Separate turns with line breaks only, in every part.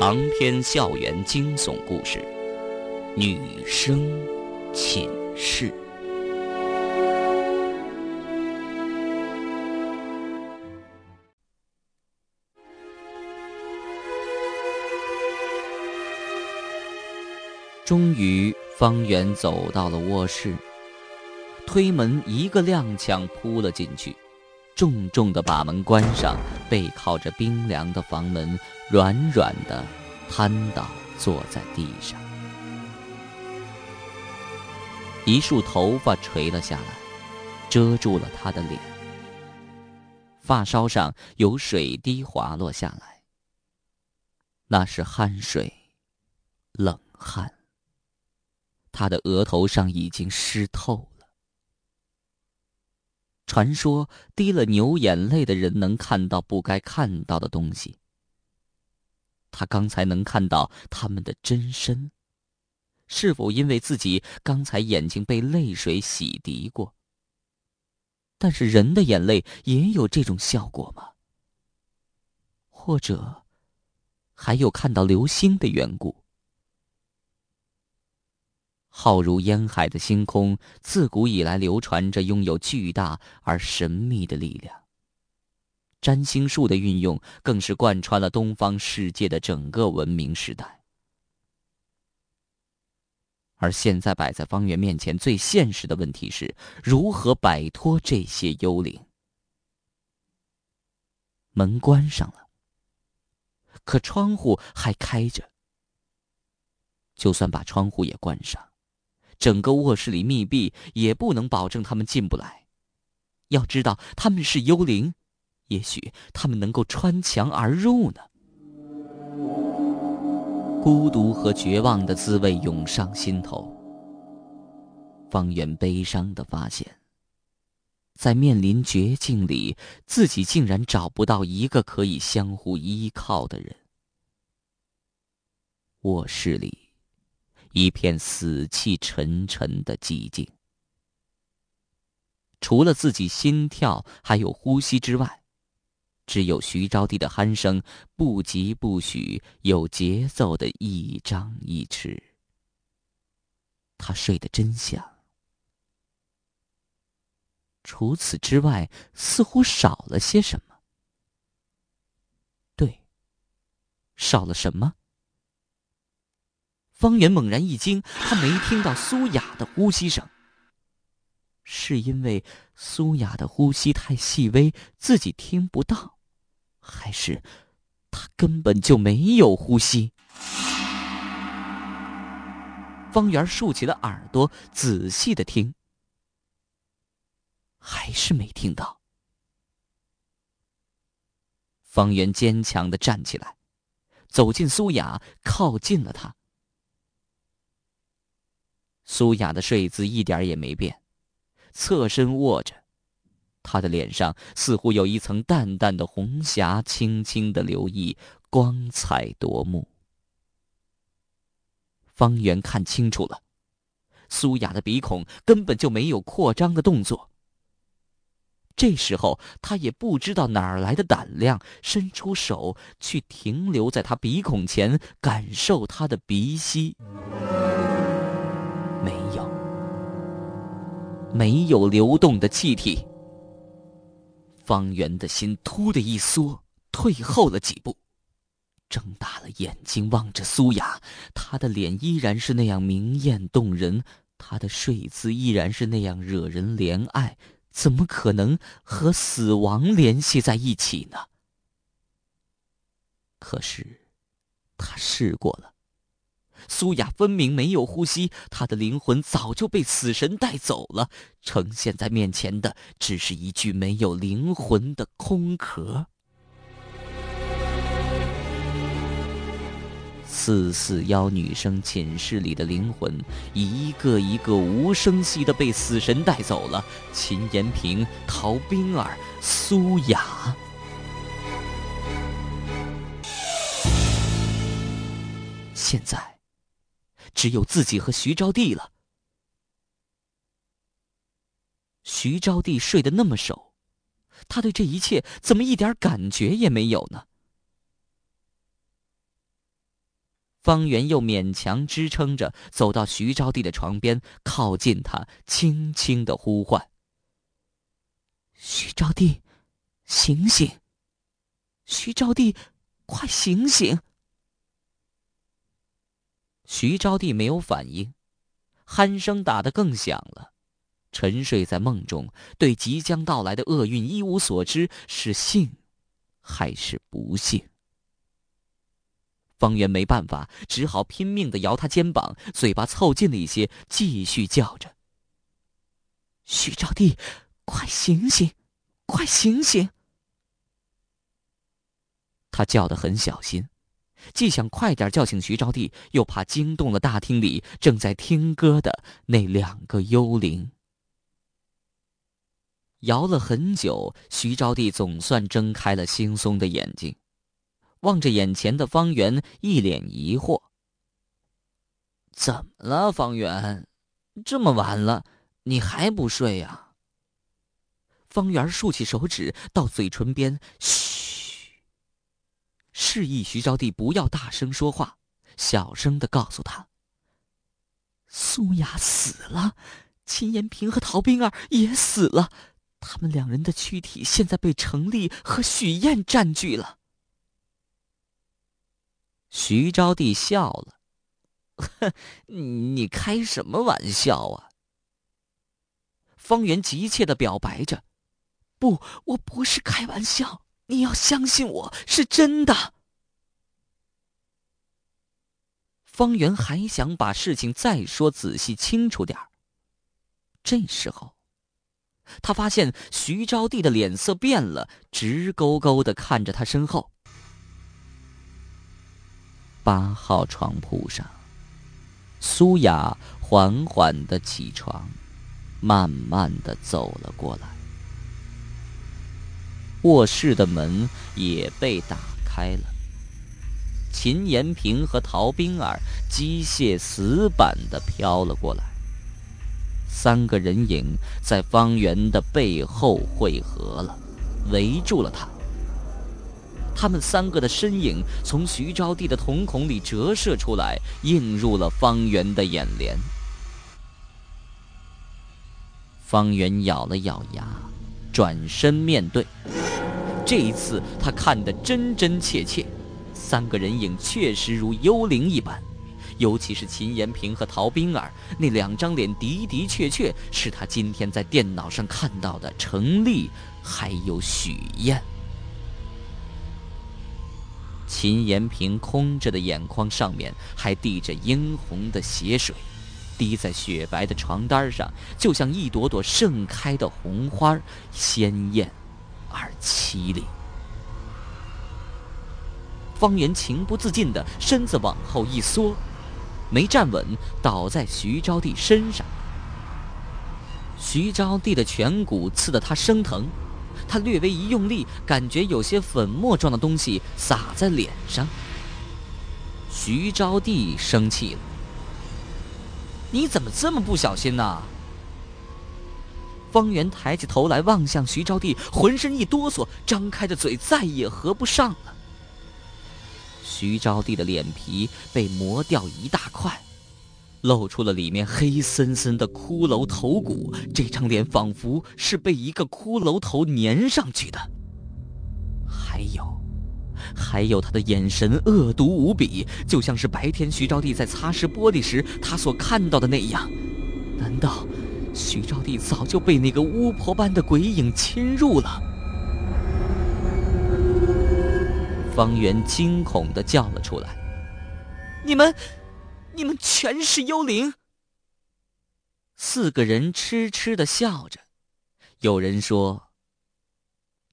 长篇校园惊悚故事，《女生寝室》。终于，方圆走到了卧室，推门一个踉跄扑了进去，重重的把门关上，背靠着冰凉的房门，软软的瘫倒坐在地上。一束头发垂了下来，遮住了他的脸，发梢上有水滴滑落下来，那是汗水，冷汗。他的额头上已经湿透。传说滴了牛眼泪的人能看到不该看到的东西。他刚才能看到他们的真身，是否因为自己刚才眼睛被泪水洗涤过？但是人的眼泪也有这种效果吗？或者，还有看到流星的缘故？浩如烟海的星空，自古以来流传着拥有巨大而神秘的力量。占星术的运用，更是贯穿了东方世界的整个文明时代。而现在摆在方圆面前最现实的问题是，如何摆脱这些幽灵？门关上了，可窗户还开着。就算把窗户也关上。整个卧室里密闭，也不能保证他们进不来。要知道他们是幽灵，也许他们能够穿墙而入呢。孤独和绝望的滋味涌上心头。方圆悲伤的发现，在面临绝境里，自己竟然找不到一个可以相互依靠的人。卧室里。一片死气沉沉的寂静，除了自己心跳还有呼吸之外，只有徐招娣的鼾声不疾不徐、有节奏的一张一弛。他睡得真香。除此之外，似乎少了些什么。对，少了什么？方圆猛然一惊，他没听到苏雅的呼吸声。是因为苏雅的呼吸太细微，自己听不到，还是他根本就没有呼吸？方圆竖起了耳朵，仔细的听，还是没听到。方圆坚强的站起来，走进苏雅，靠近了她。苏雅的睡姿一点也没变，侧身卧着，她的脸上似乎有一层淡淡的红霞，轻轻的流溢，光彩夺目。方圆看清楚了，苏雅的鼻孔根本就没有扩张的动作。这时候，他也不知道哪儿来的胆量，伸出手去停留在他鼻孔前，感受他的鼻息。没有流动的气体。方圆的心突的一缩，退后了几步，睁大了眼睛望着苏雅，她的脸依然是那样明艳动人，她的睡姿依然是那样惹人怜爱，怎么可能和死亡联系在一起呢？可是，他试过了。苏雅分明没有呼吸，她的灵魂早就被死神带走了，呈现在面前的只是一具没有灵魂的空壳。四四幺女生寝室里的灵魂，一个一个无声息的被死神带走了。秦延平、陶冰儿、苏雅，现在。只有自己和徐招娣了。徐招娣睡得那么熟，他对这一切怎么一点感觉也没有呢？方圆又勉强支撑着走到徐招娣的床边，靠近她，轻轻的呼唤：“
徐招娣，醒醒！徐招娣，快醒醒！”
徐招娣没有反应，鼾声打得更响了。沉睡在梦中，对即将到来的厄运一无所知，是幸还是不幸？方圆没办法，只好拼命的摇他肩膀，嘴巴凑近了一些，继续叫着：“
徐招娣，快醒醒，快醒醒！”
他叫得很小心，既想快点叫醒徐招娣，又怕惊动了大厅里正在听歌的那两个幽灵。摇了很久，徐招娣总算睁开了惺忪的眼睛。望着眼前的方圆，一脸疑惑：“怎么了，方圆？这么晚了，你还不睡呀？”方圆竖起手指到嘴唇边，嘘，示意徐招娣不要大声说话，小声的告诉他：“
苏雅死了，秦延平和陶冰儿也死了，他们两人的躯体现在被程丽和许燕占据了。”
徐招娣笑了：“哼，你开什么玩笑啊？”方圆急切的表白着：“
不，我不是开玩笑，你要相信我是真的。”
方圆还想把事情再说仔细清楚点儿。这时候，他发现徐招娣的脸色变了，直勾勾的看着他身后。八号床铺上，苏雅缓缓的起床，慢慢的走了过来。卧室的门也被打开了。秦延平和陶冰儿机械死板的飘了过来。三个人影在方圆的背后汇合了，围住了他。他们三个的身影从徐招娣的瞳孔里折射出来，映入了方圆的眼帘。方圆咬了咬牙，转身面对。这一次，他看得真真切切，三个人影确实如幽灵一般，尤其是秦延平和陶冰儿那两张脸，的的确确是他今天在电脑上看到的程丽，还有许燕。秦延平空着的眼眶上面还滴着殷红的血水，滴在雪白的床单上，就像一朵朵盛开的红花，鲜艳而凄厉。方圆情不自禁的身子往后一缩，没站稳，倒在徐招娣身上。徐招娣的颧骨刺得他生疼。他略微一用力，感觉有些粉末状的东西洒在脸上。徐招娣生气了：“你怎么这么不小心呢？”方圆抬起头来望向徐招娣，浑身一哆嗦，张开的嘴再也合不上了。徐招娣的脸皮被磨掉一大块。露出了里面黑森森的骷髅头骨，这张脸仿佛是被一个骷髅头粘上去的。还有，还有他的眼神恶毒无比，就像是白天徐招娣在擦拭玻璃时他所看到的那样。难道徐招娣早就被那个巫婆般的鬼影侵入了？方圆惊恐的叫了出来：“
你们！”你们全是幽灵。
四个人痴痴的笑着，有人说：“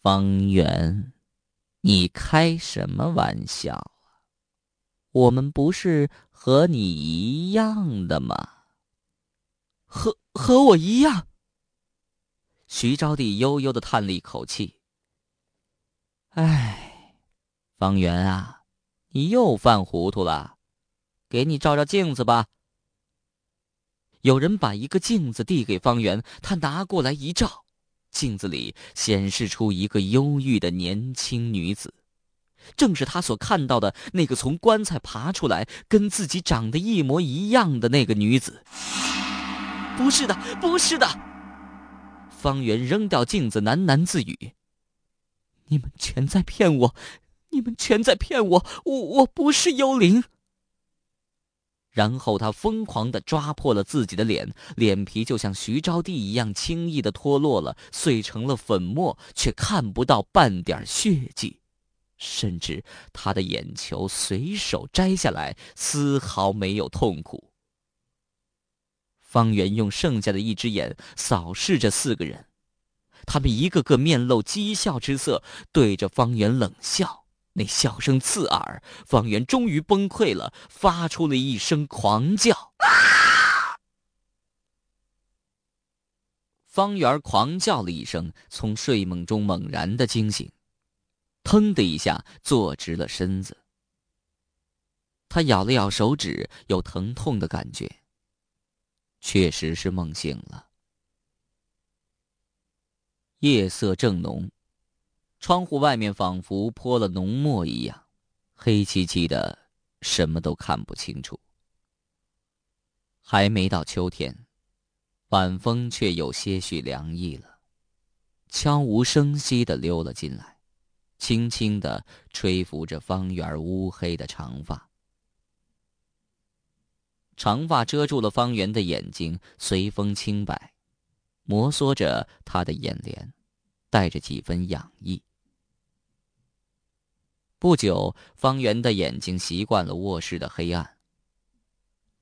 方圆，你开什么玩笑啊？我们不是和你一样的吗？”
和和我一样。
徐招娣悠悠的叹了一口气：“哎，方圆啊，你又犯糊涂了。”给你照照镜子吧。有人把一个镜子递给方圆，他拿过来一照，镜子里显示出一个忧郁的年轻女子，正是他所看到的那个从棺材爬出来、跟自己长得一模一样的那个女子。
不是的，不是的！
方圆扔掉镜子，喃喃自语：“
你们全在骗我，你们全在骗我，我我不是幽灵。”
然后他疯狂的抓破了自己的脸，脸皮就像徐招娣一样轻易的脱落了，碎成了粉末，却看不到半点血迹，甚至他的眼球随手摘下来，丝毫没有痛苦。方圆用剩下的一只眼扫视着四个人，他们一个个面露讥笑之色，对着方圆冷笑。那笑声刺耳，方圆终于崩溃了，发出了一声狂叫。方圆狂叫了一声，从睡梦中猛然的惊醒，腾的一下坐直了身子。他咬了咬手指，有疼痛的感觉。确实是梦醒了。夜色正浓。窗户外面仿佛泼了浓墨一样，黑漆漆的，什么都看不清楚。还没到秋天，晚风却有些许凉意了，悄无声息的溜了进来，轻轻的吹拂着方圆乌黑的长发。长发遮住了方圆的眼睛，随风轻摆，摩挲着他的眼帘，带着几分痒意。不久，方圆的眼睛习惯了卧室的黑暗。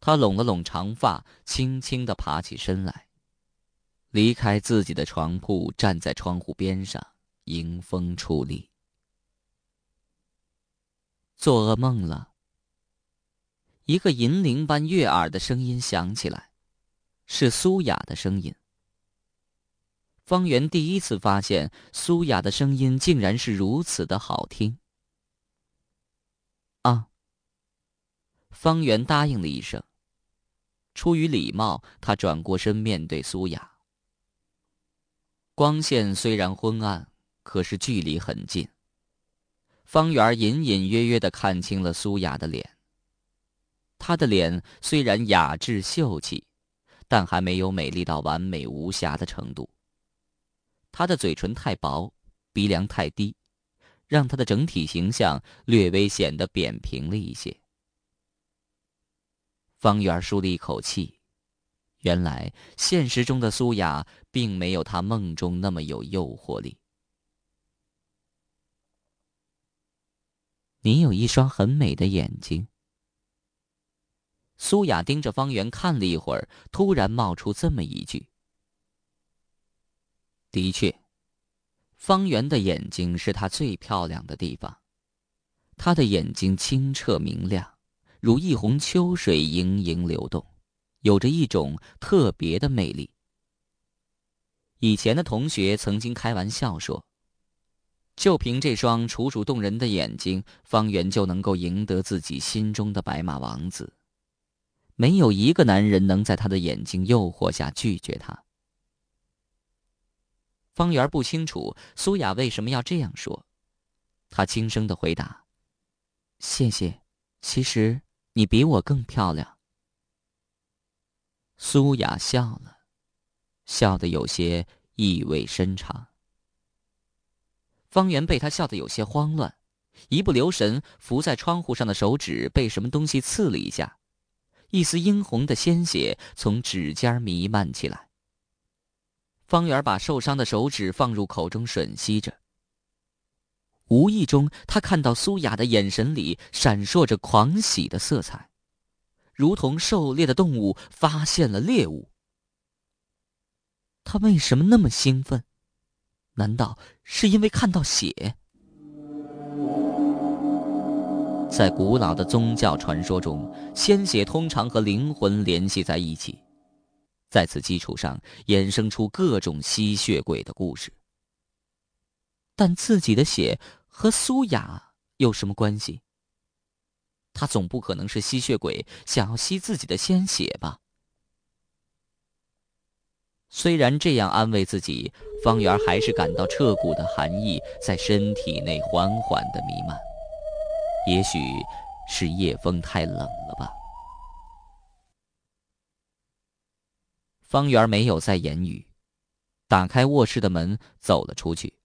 他拢了拢长发，轻轻的爬起身来，离开自己的床铺，站在窗户边上，迎风矗立。做噩梦了。一个银铃般悦耳的声音响起来，是苏雅的声音。方圆第一次发现，苏雅的声音竟然是如此的好听。啊！方圆答应了一声。出于礼貌，他转过身面对苏雅。光线虽然昏暗，可是距离很近。方圆隐隐约约的看清了苏雅的脸。她的脸虽然雅致秀气，但还没有美丽到完美无瑕的程度。她的嘴唇太薄，鼻梁太低。让她的整体形象略微显得扁平了一些。方圆舒了一口气，原来现实中的苏雅并没有他梦中那么有诱惑力。你有一双很美的眼睛。苏雅盯着方圆看了一会儿，突然冒出这么一句：“的确。”方圆的眼睛是他最漂亮的地方，他的眼睛清澈明亮，如一泓秋水盈盈流动，有着一种特别的魅力。以前的同学曾经开玩笑说，就凭这双楚楚动人的眼睛，方圆就能够赢得自己心中的白马王子，没有一个男人能在他的眼睛诱惑下拒绝他。方圆不清楚苏雅为什么要这样说，他轻声的回答：“谢谢，其实你比我更漂亮。”苏雅笑了，笑得有些意味深长。方圆被他笑得有些慌乱，一不留神，扶在窗户上的手指被什么东西刺了一下，一丝殷红的鲜血从指尖弥漫起来。方圆把受伤的手指放入口中吮吸着。无意中，他看到苏雅的眼神里闪烁着狂喜的色彩，如同狩猎的动物发现了猎物。他为什么那么兴奋？难道是因为看到血？在古老的宗教传说中，鲜血通常和灵魂联系在一起。在此基础上衍生出各种吸血鬼的故事，但自己的血和苏雅有什么关系？他总不可能是吸血鬼想要吸自己的鲜血吧？虽然这样安慰自己，方圆还是感到彻骨的寒意在身体内缓缓的弥漫，也许是夜风太冷了吧。方圆没有再言语，打开卧室的门走了出去。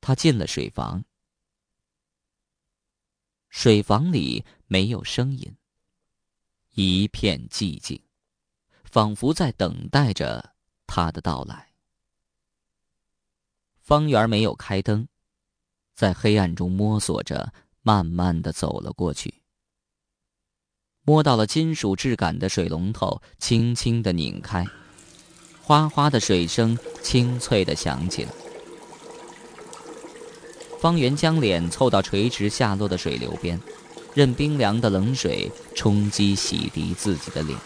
他进了水房，水房里没有声音，一片寂静，仿佛在等待着他的到来。方圆没有开灯，在黑暗中摸索着，慢慢的走了过去。摸到了金属质感的水龙头，轻轻的拧开，哗哗的水声清脆的响起了。方圆将脸凑到垂直下落的水流边，任冰凉的冷水冲击洗涤自己的脸。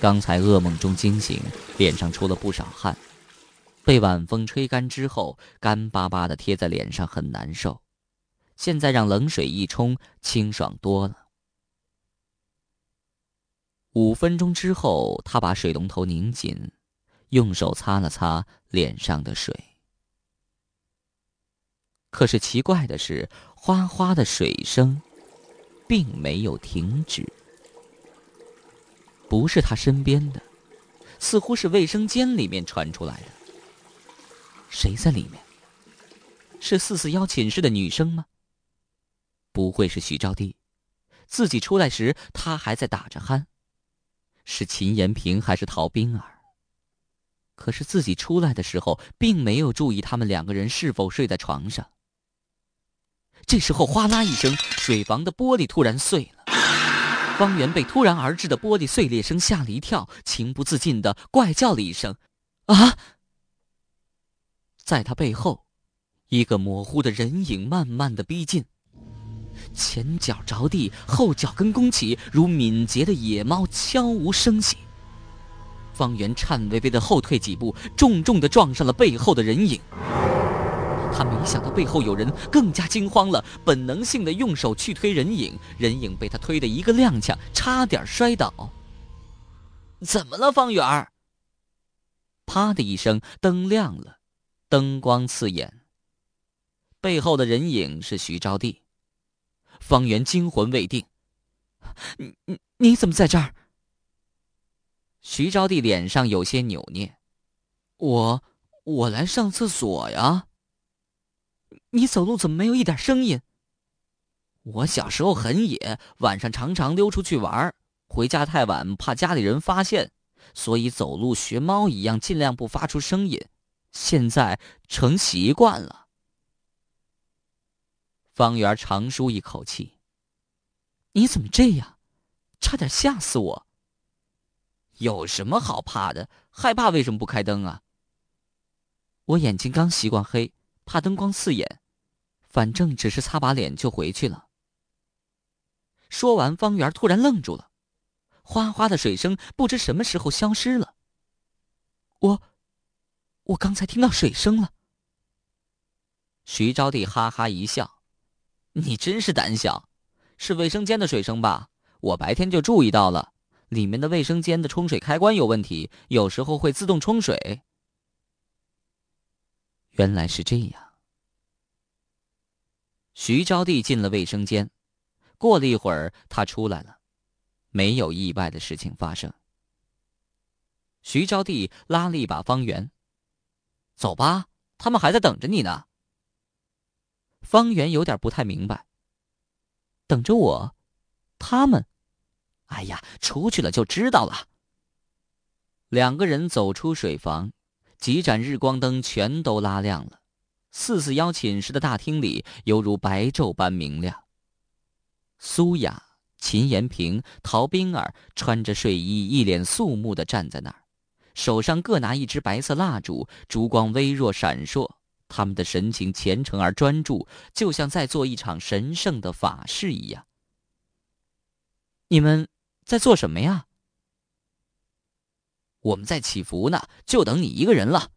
刚才噩梦中惊醒，脸上出了不少汗，被晚风吹干之后，干巴巴的贴在脸上，很难受。现在让冷水一冲，清爽多了。五分钟之后，他把水龙头拧紧，用手擦了擦脸上的水。可是奇怪的是，哗哗的水声，并没有停止。不是他身边的，似乎是卫生间里面传出来的。谁在里面？是四四幺寝室的女生吗？不会是徐招娣，自己出来时她还在打着鼾。是秦延平还是陶冰儿？可是自己出来的时候，并没有注意他们两个人是否睡在床上。这时候，哗啦一声，水房的玻璃突然碎了。方圆被突然而至的玻璃碎裂声吓了一跳，情不自禁的怪叫了一声：“啊！”在他背后，一个模糊的人影慢慢的逼近。前脚着地，后脚跟弓起，如敏捷的野猫，悄无声息。方圆颤巍巍的后退几步，重重的撞上了背后的人影。他没想到背后有人，更加惊慌了，本能性的用手去推人影，人影被他推的一个踉跄，差点摔倒。怎么了，方圆？啪的一声，灯亮了，灯光刺眼。背后的人影是徐招娣。方圆惊魂未定，你你你怎么在这儿？徐招娣脸上有些扭捏，我我来上厕所呀。你走路怎么没有一点声音？我小时候很野，晚上常常溜出去玩，回家太晚怕家里人发现，所以走路学猫一样，尽量不发出声音。现在成习惯了。方圆长舒一口气。你怎么这样？差点吓死我。有什么好怕的？害怕为什么不开灯啊？我眼睛刚习惯黑，怕灯光刺眼。反正只是擦把脸就回去了。说完，方圆突然愣住了，哗哗的水声不知什么时候消失了。我，我刚才听到水声了。徐招娣哈哈一笑。你真是胆小，是卫生间的水声吧？我白天就注意到了，里面的卫生间的冲水开关有问题，有时候会自动冲水。原来是这样。徐招娣进了卫生间，过了一会儿，她出来了，没有意外的事情发生。徐招娣拉了一把方圆，走吧，他们还在等着你呢。方圆有点不太明白。等着我，他们，哎呀，出去了就知道了。两个人走出水房，几盏日光灯全都拉亮了，四四幺寝室的大厅里犹如白昼般明亮。苏雅、秦延平、陶冰儿穿着睡衣，一脸肃穆的站在那儿，手上各拿一支白色蜡烛，烛光微弱闪烁。他们的神情虔诚而专注，就像在做一场神圣的法事一样。你们在做什么呀？我们在祈福呢，就等你一个人了。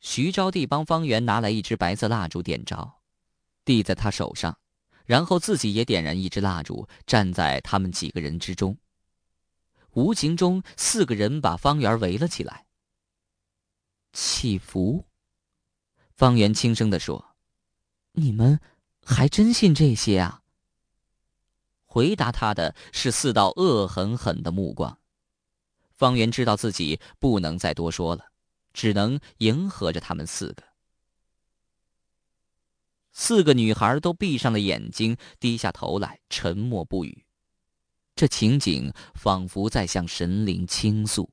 徐招娣帮方圆拿来一支白色蜡烛，点着，递在他手上，然后自己也点燃一支蜡烛，站在他们几个人之中。无形中，四个人把方圆围了起来。祈福。方圆轻声地说：“
你们还真信这些啊？
回答他的是四道恶狠狠的目光。方圆知道自己不能再多说了，只能迎合着他们四个。四个女孩都闭上了眼睛，低下头来，沉默不语。这情景仿佛在向神灵倾诉。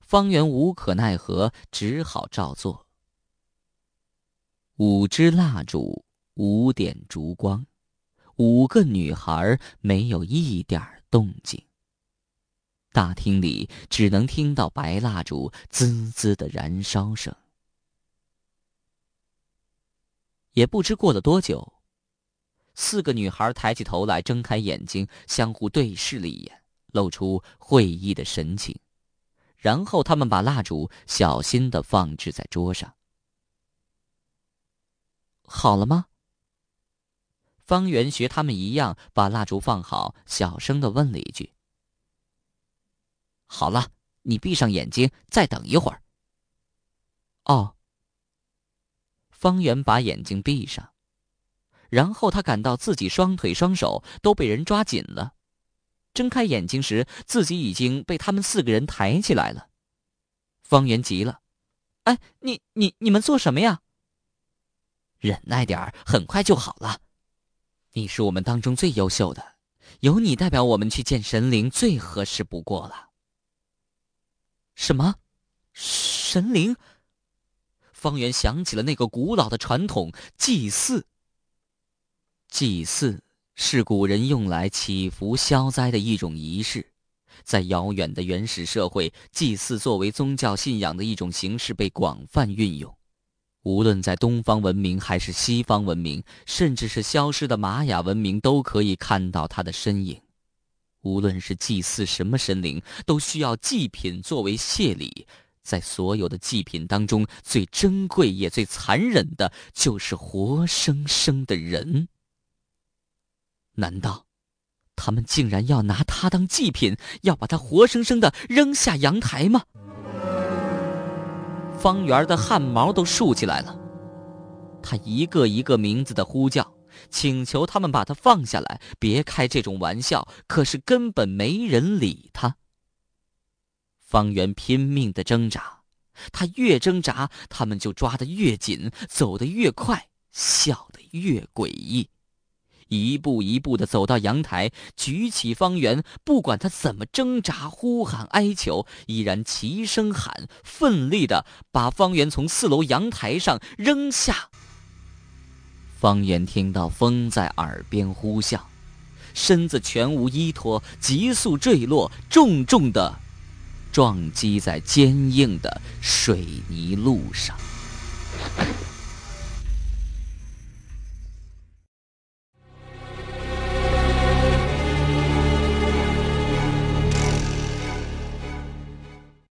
方圆无可奈何，只好照做。五支蜡烛，五点烛光，五个女孩没有一点动静。大厅里只能听到白蜡烛滋滋的燃烧声。也不知过了多久，四个女孩抬起头来，睁开眼睛，相互对视了一眼，露出会意的神情。然后，他们把蜡烛小心的放置在桌上。
好了吗？
方圆学他们一样，把蜡烛放好，小声的问了一句：“好了，你闭上眼睛，再等一会儿。”
哦。
方圆把眼睛闭上，然后他感到自己双腿双手都被人抓紧了。睁开眼睛时，自己已经被他们四个人抬起来了。方圆急了：“
哎，你你你们做什么呀？”“
忍耐点儿，很快就好了。你是我们当中最优秀的，由你代表我们去见神灵，最合适不过了。”“
什么？神灵？”
方圆想起了那个古老的传统——祭祀。祭祀是古人用来祈福消灾的一种仪式，在遥远的原始社会，祭祀作为宗教信仰的一种形式被广泛运用。无论在东方文明还是西方文明，甚至是消失的玛雅文明，都可以看到它的身影。无论是祭祀什么神灵，都需要祭品作为谢礼。在所有的祭品当中，最珍贵也最残忍的，就是活生生的人。难道他们竟然要拿他当祭品，要把他活生生的扔下阳台吗？方圆的汗毛都竖起来了，他一个一个名字的呼叫，请求他们把他放下来，别开这种玩笑。可是根本没人理他。方圆拼命的挣扎，他越挣扎，他们就抓得越紧，走得越快，笑得越诡异，一步一步的走到阳台，举起方圆，不管他怎么挣扎、呼喊、哀求，依然齐声喊，奋力的把方圆从四楼阳台上扔下。方圆听到风在耳边呼啸，身子全无依托，急速坠落，重重的。撞击在坚硬的水泥路上。